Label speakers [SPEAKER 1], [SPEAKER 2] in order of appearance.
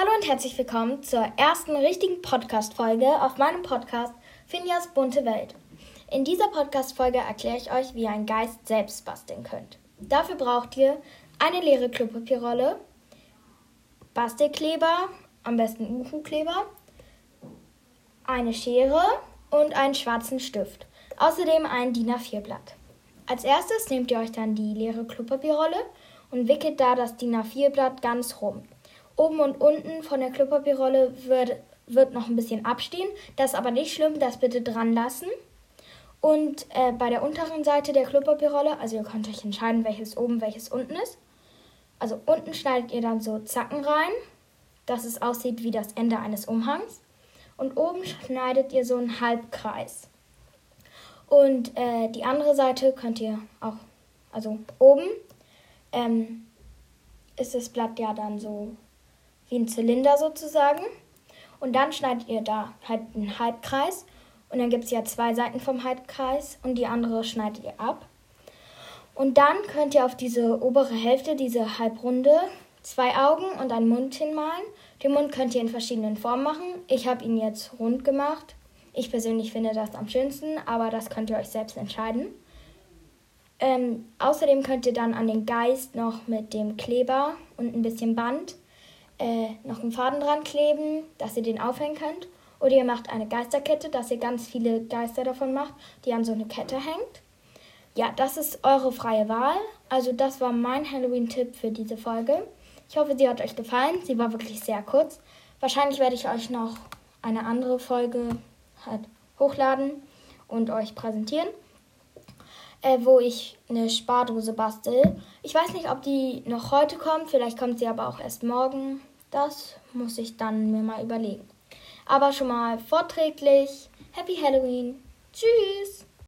[SPEAKER 1] Hallo und herzlich willkommen zur ersten richtigen Podcast-Folge auf meinem Podcast Finjas bunte Welt. In dieser Podcast-Folge erkläre ich euch, wie ihr einen Geist selbst basteln könnt. Dafür braucht ihr eine leere Klopapierrolle, Bastelkleber, am besten Uhu-Kleber, eine Schere und einen schwarzen Stift. Außerdem ein DIN A4-Blatt. Als erstes nehmt ihr euch dann die leere Klopapierrolle und wickelt da das DIN A4-Blatt ganz rum. Oben und unten von der Klopapierrolle wird, wird noch ein bisschen abstehen. Das ist aber nicht schlimm, das bitte dran lassen. Und äh, bei der unteren Seite der Klopapierrolle, also ihr könnt euch entscheiden, welches oben, welches unten ist. Also unten schneidet ihr dann so Zacken rein, dass es aussieht wie das Ende eines Umhangs. Und oben schneidet ihr so einen Halbkreis. Und äh, die andere Seite könnt ihr auch, also oben ähm, ist das Blatt ja dann so wie ein Zylinder sozusagen. Und dann schneidet ihr da halt einen Halbkreis. Und dann gibt es ja zwei Seiten vom Halbkreis und die andere schneidet ihr ab. Und dann könnt ihr auf diese obere Hälfte, diese Halbrunde, zwei Augen und einen Mund hinmalen. Den Mund könnt ihr in verschiedenen Formen machen. Ich habe ihn jetzt rund gemacht. Ich persönlich finde das am schönsten, aber das könnt ihr euch selbst entscheiden. Ähm, außerdem könnt ihr dann an den Geist noch mit dem Kleber und ein bisschen Band äh, noch einen Faden dran kleben, dass ihr den aufhängen könnt. Oder ihr macht eine Geisterkette, dass ihr ganz viele Geister davon macht, die an so eine Kette hängt. Ja, das ist eure freie Wahl. Also das war mein Halloween-Tipp für diese Folge. Ich hoffe, sie hat euch gefallen. Sie war wirklich sehr kurz. Wahrscheinlich werde ich euch noch eine andere Folge halt hochladen und euch präsentieren, äh, wo ich eine Spardose bastel. Ich weiß nicht, ob die noch heute kommt. Vielleicht kommt sie aber auch erst morgen. Das muss ich dann mir mal überlegen. Aber schon mal vorträglich. Happy Halloween. Tschüss.